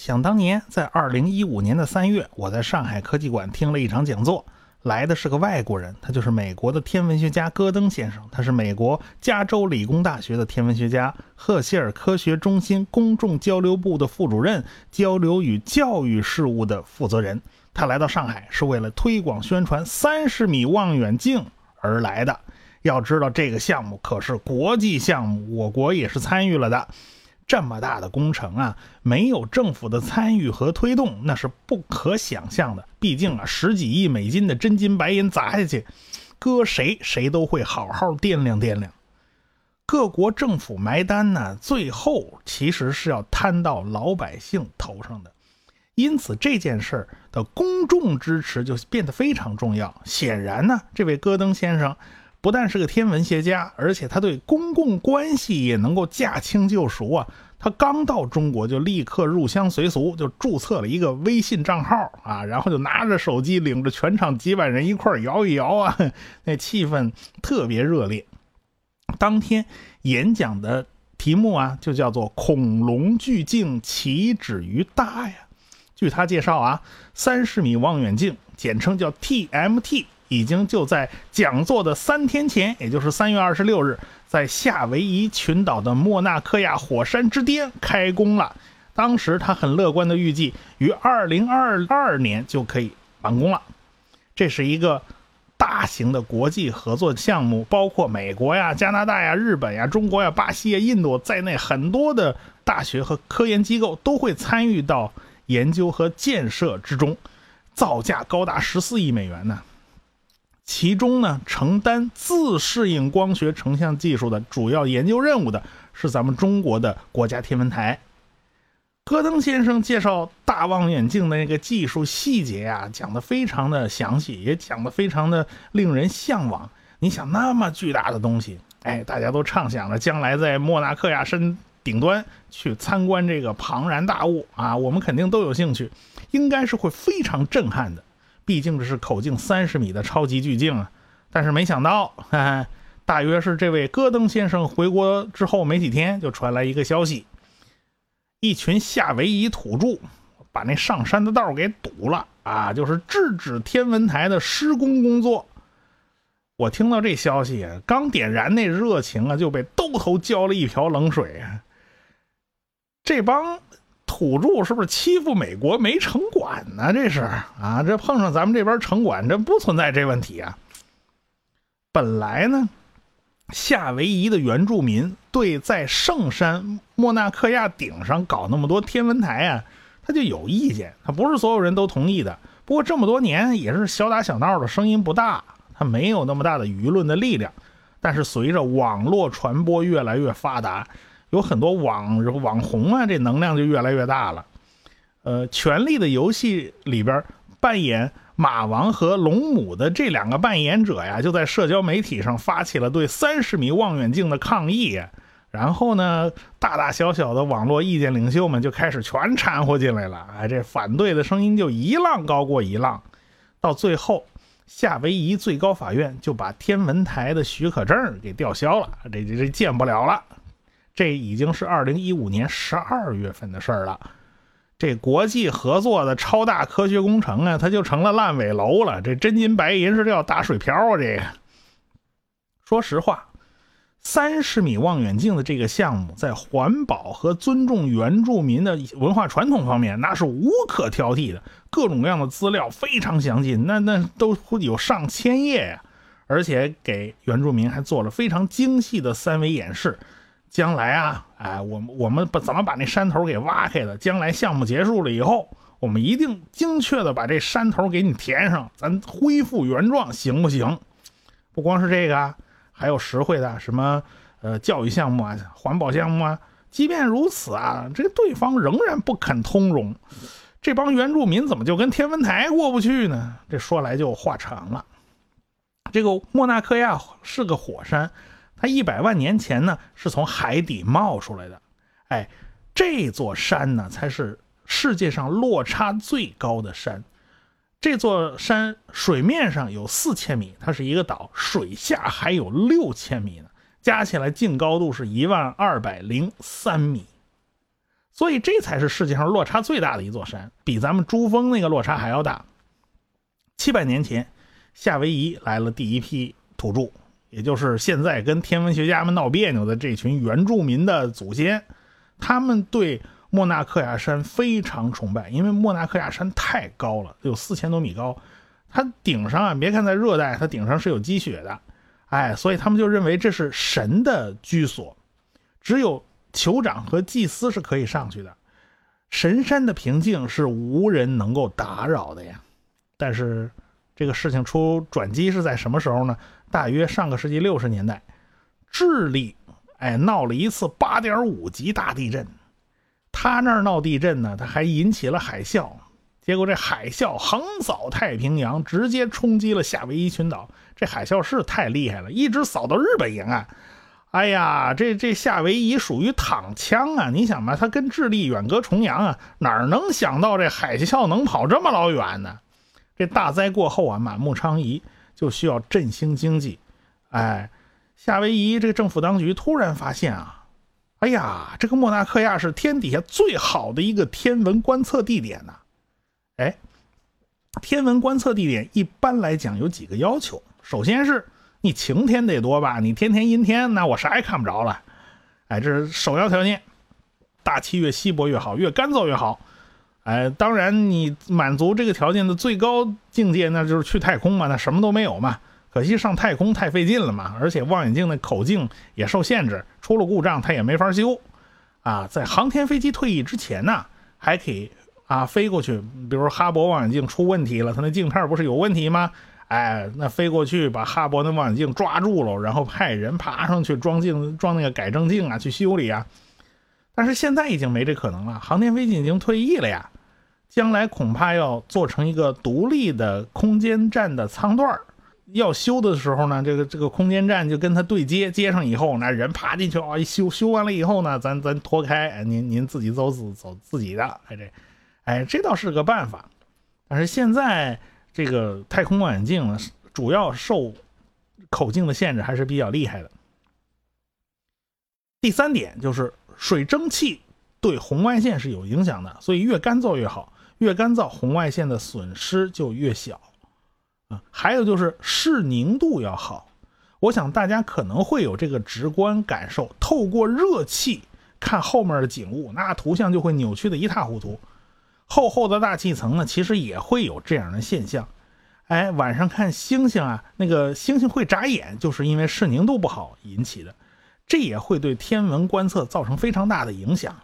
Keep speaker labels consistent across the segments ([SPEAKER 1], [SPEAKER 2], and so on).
[SPEAKER 1] 想当年，在二零一五年的三月，我在上海科技馆听了一场讲座，来的是个外国人，他就是美国的天文学家戈登先生，他是美国加州理工大学的天文学家，赫歇尔科学中心公众交流部的副主任，交流与教育事务的负责人。他来到上海是为了推广宣传三十米望远镜而来的。要知道，这个项目可是国际项目，我国也是参与了的。这么大的工程啊，没有政府的参与和推动，那是不可想象的。毕竟啊，十几亿美金的真金白银砸下去，搁谁谁都会好好掂量掂量。各国政府埋单呢，最后其实是要摊到老百姓头上的。因此，这件事儿的公众支持就变得非常重要。显然呢，这位戈登先生。不但是个天文学家，而且他对公共关系也能够驾轻就熟啊！他刚到中国就立刻入乡随俗，就注册了一个微信账号啊，然后就拿着手机领着全场几万人一块摇一摇啊，那气氛特别热烈。当天演讲的题目啊，就叫做“恐龙巨镜岂止于大呀”。据他介绍啊，三十米望远镜，简称叫 TMT。已经就在讲座的三天前，也就是三月二十六日，在夏威夷群岛的莫纳克亚火山之巅开工了。当时他很乐观的预计，于二零二二年就可以完工了。这是一个大型的国际合作项目，包括美国呀、加拿大呀、日本呀、中国呀、巴西呀、印度在内，很多的大学和科研机构都会参与到研究和建设之中，造价高达十四亿美元呢。其中呢，承担自适应光学成像技术的主要研究任务的是咱们中国的国家天文台。戈登先生介绍大望远镜的那个技术细节啊，讲得非常的详细，也讲得非常的令人向往。你想那么巨大的东西，哎，大家都畅想着将来在莫纳克亚山顶端去参观这个庞然大物啊，我们肯定都有兴趣，应该是会非常震撼的。毕竟这是口径三十米的超级巨镜啊！但是没想到，大约是这位戈登先生回国之后没几天，就传来一个消息：一群夏威夷土著把那上山的道给堵了啊！就是制止天文台的施工工作。我听到这消息，刚点燃那热情啊，就被兜头浇了一瓢冷水。这帮。土著是不是欺负美国没城管呢？这是啊，这碰上咱们这边城管，这不存在这问题啊。本来呢，夏威夷的原住民对在圣山莫纳克亚顶上搞那么多天文台啊，他就有意见，他不是所有人都同意的。不过这么多年也是小打小闹的，声音不大，他没有那么大的舆论的力量。但是随着网络传播越来越发达。有很多网网红啊，这能量就越来越大了。呃，《权力的游戏》里边扮演马王和龙母的这两个扮演者呀，就在社交媒体上发起了对三十米望远镜的抗议。然后呢，大大小小的网络意见领袖们就开始全掺和进来了。哎，这反对的声音就一浪高过一浪，到最后，夏威夷最高法院就把天文台的许可证给吊销了，这这这建不了了。这已经是二零一五年十二月份的事儿了，这国际合作的超大科学工程啊，它就成了烂尾楼了。这真金白银是要打水漂啊！这个，说实话，三十米望远镜的这个项目，在环保和尊重原住民的文化传统方面，那是无可挑剔的。各种各样的资料非常详尽，那那都会有上千页呀，而且给原住民还做了非常精细的三维演示。将来啊，哎，我们我们把怎么把那山头给挖开的？将来项目结束了以后，我们一定精确的把这山头给你填上，咱恢复原状，行不行？不光是这个，还有实惠的什么呃教育项目啊、环保项目啊。即便如此啊，这对方仍然不肯通融。这帮原住民怎么就跟天文台过不去呢？这说来就话长了。这个莫纳克亚是个火山。它一百万年前呢，是从海底冒出来的，哎，这座山呢，才是世界上落差最高的山。这座山水面上有四千米，它是一个岛，水下还有六千米呢，加起来净高度是一万二百零三米。所以这才是世界上落差最大的一座山，比咱们珠峰那个落差还要大。七百年前，夏威夷来了第一批土著，也就是现在跟天文学家们闹别扭的这群原住民的祖先。他们对莫纳克亚山非常崇拜，因为莫纳克亚山太高了，有四千多米高。它顶上啊，别看在热带，它顶上是有积雪的，哎，所以他们就认为这是神的居所，只有酋长和祭司是可以上去的。神山的平静是无人能够打扰的呀。但是这个事情出转机是在什么时候呢？大约上个世纪六十年代，智利哎闹了一次八点五级大地震，他那儿闹地震呢，他还引起了海啸。结果这海啸横扫太平洋，直接冲击了夏威夷群岛。这海啸是太厉害了，一直扫到日本沿岸。哎呀，这这夏威夷属于躺枪啊！你想吧，它跟智利远隔重洋啊，哪能想到这海啸能跑这么老远呢？这大灾过后啊，满目疮痍，就需要振兴经济。哎，夏威夷这个政府当局突然发现啊，哎呀，这个莫纳克亚是天底下最好的一个天文观测地点呐。哎，天文观测地点一般来讲有几个要求。首先是你晴天得多吧，你天天阴天，那我啥也看不着了。哎，这是首要条件。大气越稀薄越好，越干燥越好。哎，当然你满足这个条件的最高境界，那就是去太空嘛，那什么都没有嘛。可惜上太空太费劲了嘛，而且望远镜的口径也受限制，出了故障它也没法修。啊，在航天飞机退役之前呢，还可以。啊，飞过去，比如哈勃望远镜出问题了，它那镜片不是有问题吗？哎，那飞过去把哈勃那望远镜抓住了，然后派人爬上去装镜，装那个改正镜啊，去修理啊。但是现在已经没这可能了，航天飞机已经退役了呀，将来恐怕要做成一个独立的空间站的舱段要修的时候呢，这个这个空间站就跟它对接，接上以后，那人爬进去啊，一修修完了以后呢，咱咱脱开，您您自己走自走自己的，哎这。哎，这倒是个办法，但是现在这个太空望远镜呢，主要受口径的限制还是比较厉害的。第三点就是水蒸气对红外线是有影响的，所以越干燥越好，越干燥红外线的损失就越小啊。还有就是视宁度要好，我想大家可能会有这个直观感受，透过热气看后面的景物，那图像就会扭曲的一塌糊涂。厚厚的大气层呢，其实也会有这样的现象。哎，晚上看星星啊，那个星星会眨眼，就是因为视宁度不好引起的。这也会对天文观测造成非常大的影响。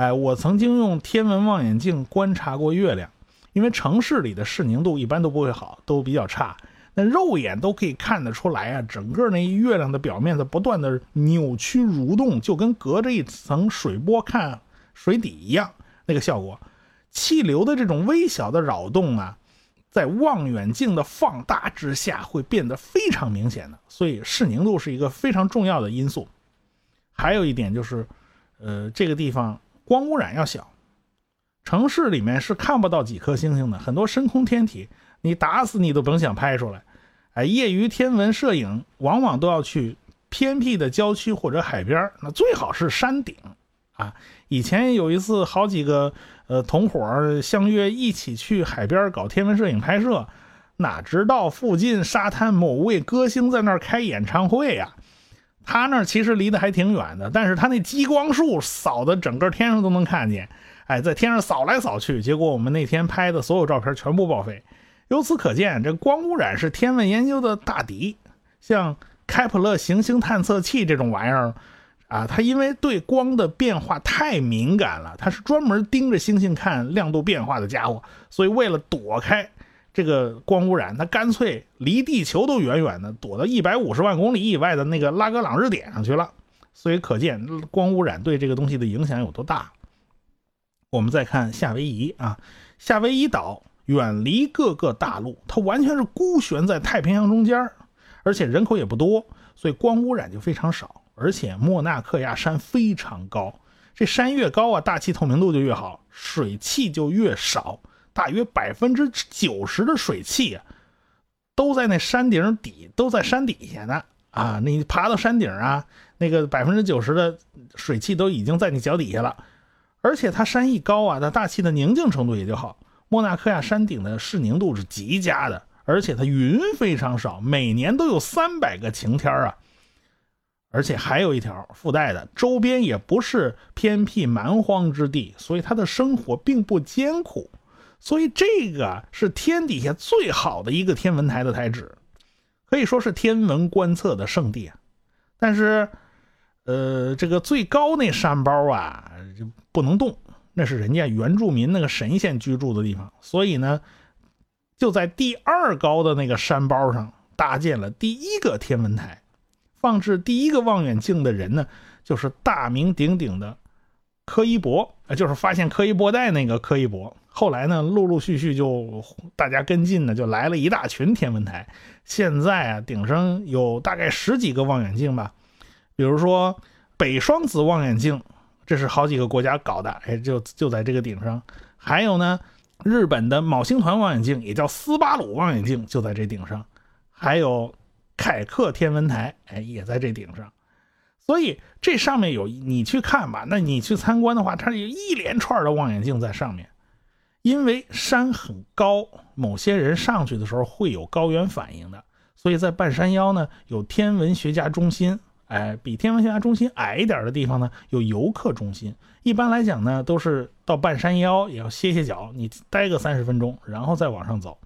[SPEAKER 1] 哎，我曾经用天文望远镜观察过月亮，因为城市里的视宁度一般都不会好，都比较差。那肉眼都可以看得出来啊，整个那月亮的表面在不断的扭曲蠕动，就跟隔着一层水波看水底一样，那个效果。气流的这种微小的扰动啊，在望远镜的放大之下会变得非常明显的，所以视宁度是一个非常重要的因素。还有一点就是，呃，这个地方光污染要小，城市里面是看不到几颗星星的，很多深空天体你打死你都甭想拍出来。哎，业余天文摄影往往都要去偏僻的郊区或者海边，那最好是山顶。啊，以前有一次，好几个呃同伙相约一起去海边搞天文摄影拍摄，哪知道附近沙滩某位歌星在那儿开演唱会呀？他那其实离得还挺远的，但是他那激光束扫的整个天上都能看见，哎，在天上扫来扫去，结果我们那天拍的所有照片全部报废。由此可见，这光污染是天文研究的大敌，像开普勒行星探测器这种玩意儿。啊，它因为对光的变化太敏感了，它是专门盯着星星看亮度变化的家伙，所以为了躲开这个光污染，它干脆离地球都远远的，躲到一百五十万公里以外的那个拉格朗日点上去了。所以可见光污染对这个东西的影响有多大。我们再看夏威夷啊，夏威夷岛远离各个大陆，它完全是孤悬在太平洋中间，而且人口也不多，所以光污染就非常少。而且莫纳克亚山非常高，这山越高啊，大气透明度就越好，水汽就越少。大约百分之九十的水汽，都在那山顶底，都在山底下呢。啊，你爬到山顶啊，那个百分之九十的水汽都已经在你脚底下了。而且它山一高啊，它大气的宁静程度也就好。莫纳克亚山顶的视宁度是极佳的，而且它云非常少，每年都有三百个晴天啊。而且还有一条附带的，周边也不是偏僻蛮荒之地，所以他的生活并不艰苦。所以这个是天底下最好的一个天文台的台址，可以说是天文观测的圣地啊。但是，呃，这个最高那山包啊，就不能动，那是人家原住民那个神仙居住的地方。所以呢，就在第二高的那个山包上搭建了第一个天文台。放置第一个望远镜的人呢，就是大名鼎鼎的柯伊伯，就是发现柯伊伯带那个柯伊伯。后来呢，陆陆续续就大家跟进呢，就来了一大群天文台。现在啊，顶上有大概十几个望远镜吧，比如说北双子望远镜，这是好几个国家搞的，哎，就就在这个顶上。还有呢，日本的昴星团望远镜，也叫斯巴鲁望远镜，就在这顶上。还有。凯克天文台，哎，也在这顶上，所以这上面有你去看吧，那你去参观的话，它有一连串的望远镜在上面。因为山很高，某些人上去的时候会有高原反应的，所以在半山腰呢有天文学家中心，哎，比天文学家中心矮一点的地方呢有游客中心。一般来讲呢，都是到半山腰也要歇歇脚，你待个三十分钟，然后再往上走。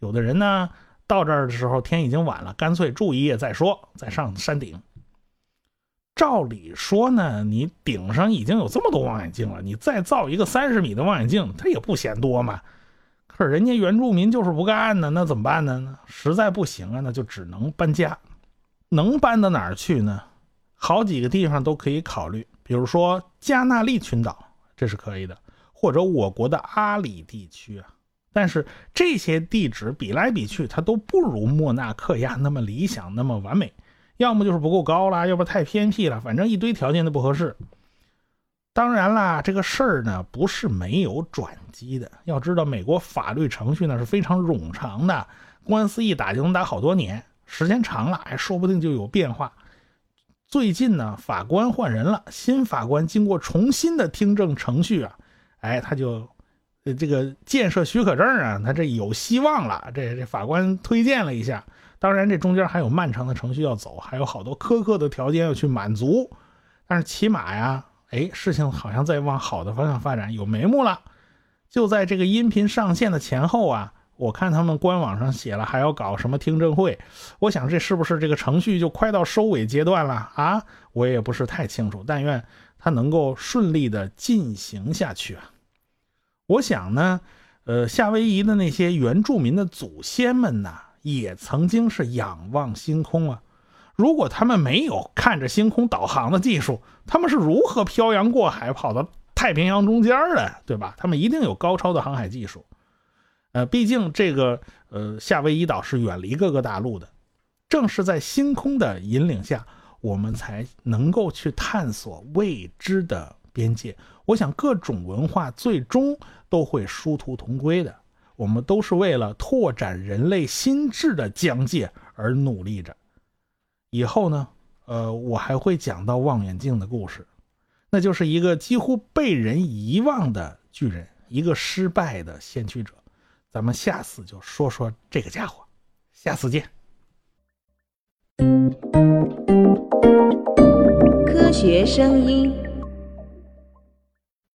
[SPEAKER 1] 有的人呢。到这儿的时候天已经晚了，干脆住一夜再说，再上山顶。照理说呢，你顶上已经有这么多望远镜了，你再造一个三十米的望远镜，它也不嫌多嘛。可是人家原住民就是不干呢，那怎么办呢？实在不行啊，那就只能搬家。能搬到哪儿去呢？好几个地方都可以考虑，比如说加纳利群岛，这是可以的，或者我国的阿里地区啊。但是这些地址比来比去，它都不如莫纳克亚那么理想，那么完美。要么就是不够高了，要不太偏僻了，反正一堆条件都不合适。当然啦，这个事儿呢不是没有转机的。要知道，美国法律程序呢是非常冗长的，官司一打就能打好多年，时间长了，哎，说不定就有变化。最近呢，法官换人了，新法官经过重新的听证程序啊，哎，他就。这个建设许可证啊，他这有希望了。这这法官推荐了一下，当然这中间还有漫长的程序要走，还有好多苛刻的条件要去满足。但是起码呀，哎，事情好像在往好的方向发展，有眉目了。就在这个音频上线的前后啊，我看他们官网上写了还要搞什么听证会，我想这是不是这个程序就快到收尾阶段了啊？我也不是太清楚，但愿它能够顺利的进行下去啊。我想呢，呃，夏威夷的那些原住民的祖先们呐，也曾经是仰望星空啊。如果他们没有看着星空导航的技术，他们是如何漂洋过海跑到太平洋中间的，对吧？他们一定有高超的航海技术。呃，毕竟这个呃夏威夷岛是远离各个大陆的，正是在星空的引领下，我们才能够去探索未知的边界。我想，各种文化最终都会殊途同归的。我们都是为了拓展人类心智的疆界而努力着。以后呢，呃，我还会讲到望远镜的故事，那就是一个几乎被人遗忘的巨人，一个失败的先驱者。咱们下次就说说这个家伙。下次见。
[SPEAKER 2] 科学声音。